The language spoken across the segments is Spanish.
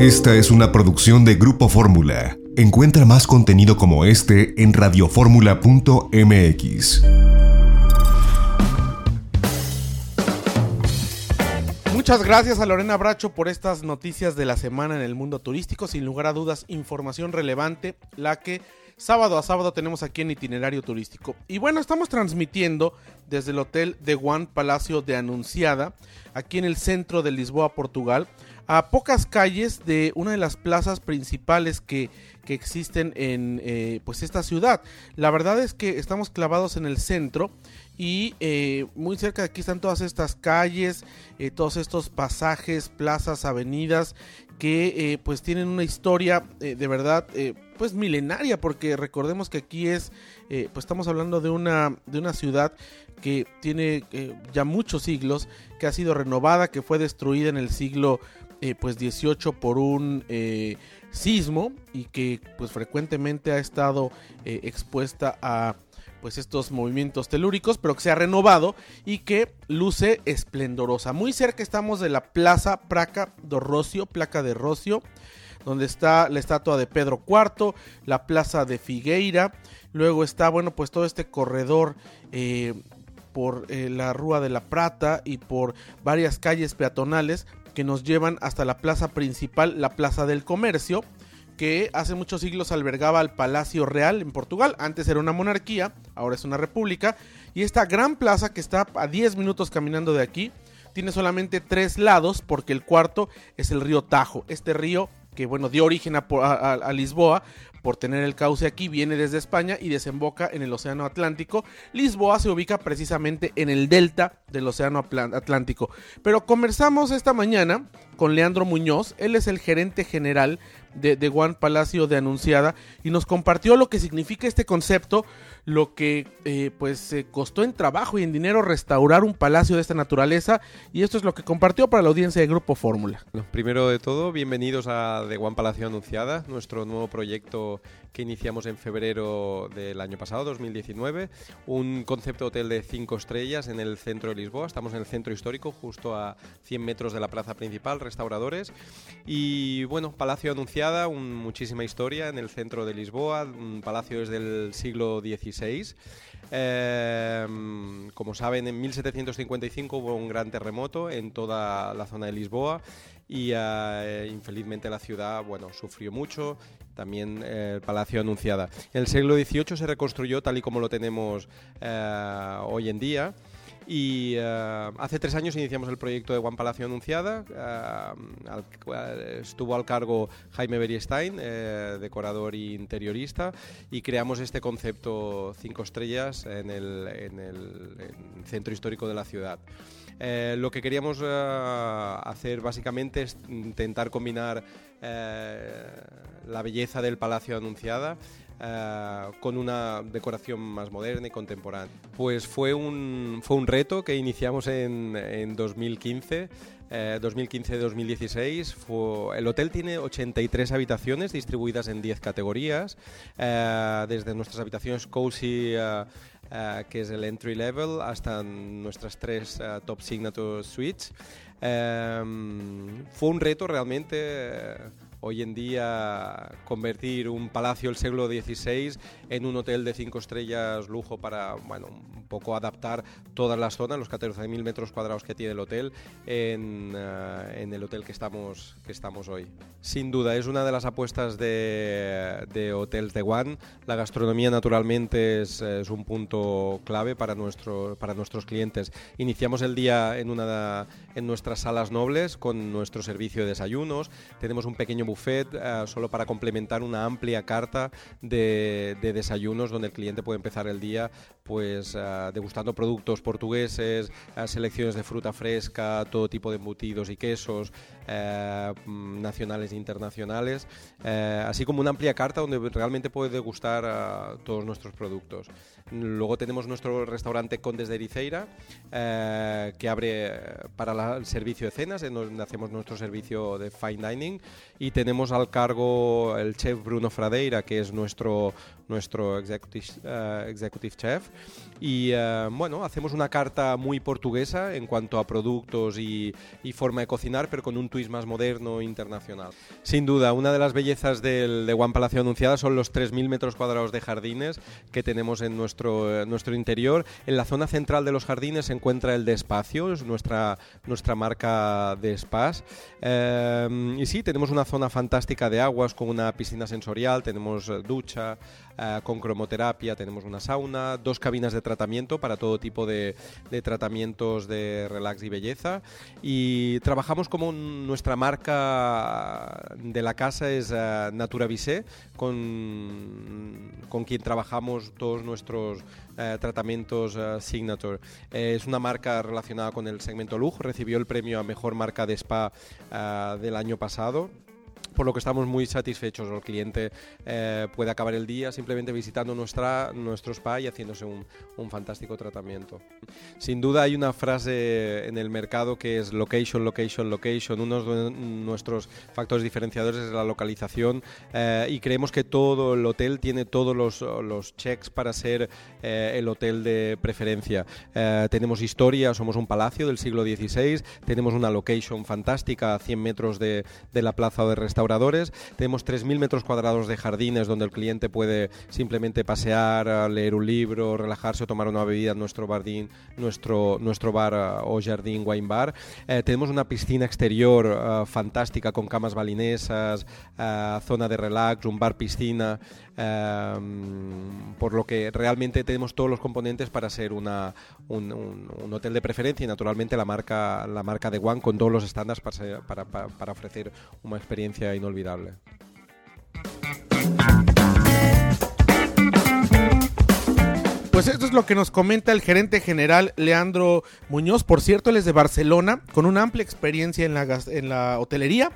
Esta es una producción de Grupo Fórmula. Encuentra más contenido como este en radioformula.mx. Muchas gracias a Lorena Bracho por estas noticias de la semana en el mundo turístico. Sin lugar a dudas, información relevante, la que sábado a sábado tenemos aquí en itinerario turístico. Y bueno, estamos transmitiendo desde el Hotel de Juan Palacio de Anunciada, aquí en el centro de Lisboa, Portugal, a pocas calles de una de las plazas principales que, que existen en eh, pues esta ciudad. La verdad es que estamos clavados en el centro y eh, muy cerca de aquí están todas estas calles, eh, todos estos pasajes, plazas, avenidas que pues tienen una historia de verdad pues milenaria porque recordemos que aquí es pues estamos hablando de una de una ciudad que tiene ya muchos siglos que ha sido renovada que fue destruida en el siglo pues 18 por un sismo y que pues frecuentemente ha estado eh, expuesta a pues estos movimientos telúricos, pero que se ha renovado y que luce esplendorosa. Muy cerca estamos de la Plaza Praca do Rocio, placa de Rocio, donde está la estatua de Pedro IV, la Plaza de Figueira, luego está, bueno, pues todo este corredor eh, por eh, la Rúa de la Prata y por varias calles peatonales que nos llevan hasta la plaza principal, la Plaza del Comercio, que hace muchos siglos albergaba al Palacio Real en Portugal. Antes era una monarquía, ahora es una república. Y esta gran plaza que está a 10 minutos caminando de aquí, tiene solamente tres lados porque el cuarto es el río Tajo. Este río que bueno dio origen a, Lisboa por tener el cauce aquí, viene desde España y desemboca en el Océano Atlántico. Lisboa se ubica precisamente en el delta del Océano Atlántico. Pero conversamos esta mañana con Leandro Muñoz, él es el gerente general de, de Juan Palacio de Anunciada y nos compartió lo que significa este concepto, lo que eh, pues costó en trabajo y en dinero restaurar un palacio de esta naturaleza y esto es lo que compartió para la audiencia de Grupo Fórmula. primero de todo, bienvenidos a The One Palacio Anunciada, nuestro nuevo proyecto que iniciamos en febrero del año pasado, 2019, un concepto hotel de cinco estrellas en el centro de Lisboa, estamos en el centro histórico, justo a 100 metros de la plaza principal, restauradores. Y bueno, Palacio Anunciada, un, muchísima historia en el centro de Lisboa, un palacio desde el siglo XVI Em, como saben, en 1755 hubo un gran terremoto en toda la zona de Lisboa y eh, infelizmente la ciudad bueno, sufrió mucho, también eh, el Palacio Anunciada. En el siglo XVIII se reconstruyó tal y como lo tenemos eh, hoy en día. Y eh, hace tres años iniciamos el proyecto de Juan Palacio Anunciada. Eh, estuvo al cargo Jaime Beristein, eh, decorador e interiorista, y creamos este concepto cinco estrellas en el, en el centro histórico de la ciudad. Lo que queríamos hacer básicamente es intentar combinar la belleza del Palacio Anunciada eh, con una decoración más moderna y contemporánea. Pues fue un, fue un reto que iniciamos en, en 2015. 2015-2016. el hotel tiene 83 habitaciones distribuidas en 10 categorías, eh, desde nuestras habitaciones cozy, eh, que es el entry level, hasta nuestras tres top signature suites. fue un reto realmente hoy en día convertir un palacio del siglo XVI en un hotel de cinco estrellas lujo para, bueno, un poco adaptar todas las zonas, los 14.000 metros cuadrados que tiene el hotel, en, eh, en, el hotel que estamos, que estamos hoy. Sin duda, es una de las apuestas de, de Hotels de One. La gastronomía, naturalmente, es, es, un punto clave para, nuestro, para nuestros clientes. Iniciamos el día en, una, en nuestras salas nobles con nuestro servicio de desayunos. Tenemos un pequeño buffet eh, solo para complementar una amplia carta de, desayunos donde el cliente puede empezar el día pues eh, degustando productos portugueses, eh, selecciones de fruta fresca, todo tipo de embutidos y quesos mm, nacionales e internacionales, así como una amplia carta donde realmente puede degustar todos nuestros productos. Luego tenemos nuestro restaurante Condes de Ericeira, que abre para el servicio de cenas, donde hacemos nuestro servicio de fine dining, y tenemos al cargo el chef Bruno Fradeira, que es nuestro, nuestro executive, eh, executive chef. Y eh, bueno, hacemos una carta muy portuguesa en cuanto a productos y, y, forma de cocinar, pero con un twist más moderno e internacional. Sin duda, una de las bellezas del, de One Palacio Anunciada son los 3.000 metros cuadrados de jardines que tenemos en nuestro, nuestro interior. En la zona central de los jardines se encuentra el de Espacios, nuestra, nuestra marca de spas. Eh, y sí, tenemos una zona fantástica de aguas con una piscina sensorial, tenemos ducha, eh, con cromoterapia, tenemos una sauna, dos cabinas de tratamiento para todo tipo de, tratamientos de relax y belleza. Y trabajamos como nuestra marca de la casa es uh, Natura Visé, con, con quien trabajamos todos nuestros tratamientos uh, Signature. Eh, es una marca relacionada con el segmento lujo, recibió el premio a mejor marca de spa del año pasado por lo que estamos muy satisfechos. El cliente eh, puede acabar el día simplemente visitando nuestra, nuestro spa y haciéndose un, un, fantástico tratamiento. Sin duda hay una frase en el mercado que es location, location, location. Uno de nuestros factores diferenciadores es la localización eh, y creemos que todo el hotel tiene todos los, los checks para ser eh, el hotel de preferencia. Eh, tenemos historia, somos un palacio del siglo XVI, tenemos una location fantástica a 100 metros de, de la plaza de restauración restauradores. Tenemos 3.000 metros cuadrados de jardines donde el cliente puede simplemente pasear, leer un libro, relajarse o tomar una bebida en nuestro, bardín, nuestro, nuestro bar eh, o jardín wine bar. Eh, tenemos una piscina exterior uh, fantástica con camas balinesas, zona de relax, un bar piscina, uh, por lo que realmente tenemos todos los componentes para ser un, hotel de preferencia y naturalmente la marca, la marca de One con todos los estándares para, para, para ofrecer una experiencia inolvidable. Pues esto es lo que nos comenta el gerente general Leandro Muñoz. Por cierto, él es de Barcelona, con una amplia experiencia en la, en la hotelería.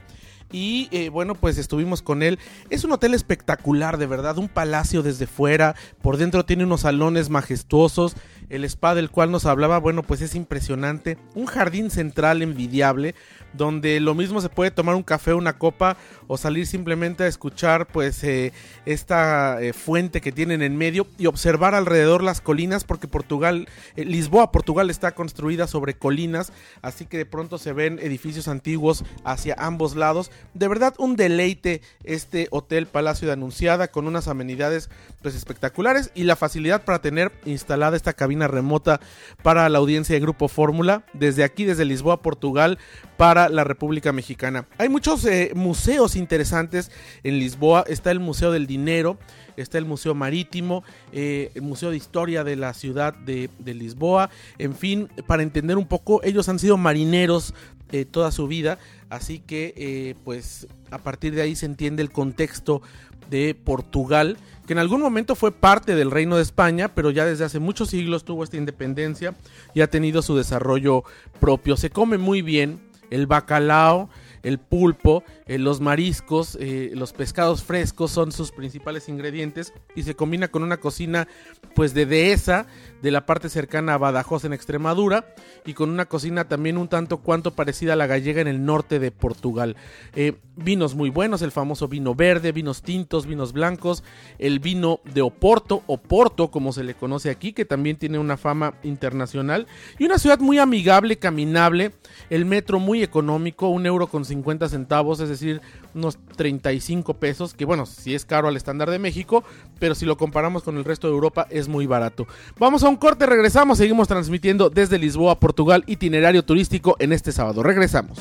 Y eh, bueno, pues estuvimos con él. Es un hotel espectacular, de verdad, un palacio desde fuera. Por dentro tiene unos salones majestuosos. El spa del cual nos hablaba, bueno, pues es impresionante. Un jardín central envidiable donde lo mismo se puede tomar un café, una copa o salir simplemente a escuchar pues eh, esta eh, fuente que tienen en medio y observar alrededor las colinas porque Portugal, eh, Lisboa, Portugal está construida sobre colinas, así que de pronto se ven edificios antiguos hacia ambos lados. De verdad un deleite este hotel Palacio de Anunciada con unas amenidades pues espectaculares y la facilidad para tener instalada esta cabina remota para la audiencia de Grupo Fórmula desde aquí, desde Lisboa, Portugal, para la República Mexicana. Hay muchos eh, museos interesantes en Lisboa. Está el Museo del Dinero, está el Museo Marítimo, eh, el Museo de Historia de la ciudad de, de, Lisboa. En fin, para entender un poco, ellos han sido marineros eh, toda su vida, así que eh, pues a partir de ahí se entiende el contexto de Portugal, que en algún momento fue parte del Reino de España, pero ya desde hace muchos siglos tuvo esta independencia y ha tenido su desarrollo propio. Se come muy bien el bacalao, el pulpo, eh, los mariscos, eh, los pescados frescos son sus principales ingredientes y se combina con una cocina pues de dehesa de la parte cercana a Badajoz en Extremadura y con una cocina también un tanto cuanto parecida a la gallega en el norte de Portugal. Eh, vinos muy buenos, el famoso vino verde, vinos tintos, vinos blancos, el vino de Oporto, Oporto como se le conoce aquí, que también tiene una fama internacional y una ciudad muy amigable, caminable, el metro muy económico, un euro con 50 centavos, es decir, unos 35 pesos, que bueno, si es caro al estándar de México, pero si lo comparamos con el resto de Europa es muy barato. Vamos a un corte, regresamos, seguimos transmitiendo desde Lisboa, Portugal, itinerario turístico en este sábado. Regresamos.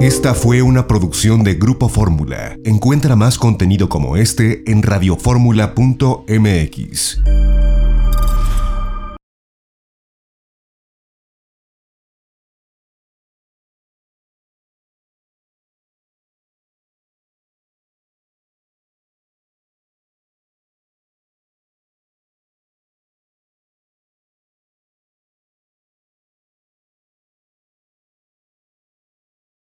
Esta fue una producción de Grupo Fórmula. Encuentra más contenido como este en radioformula.mx.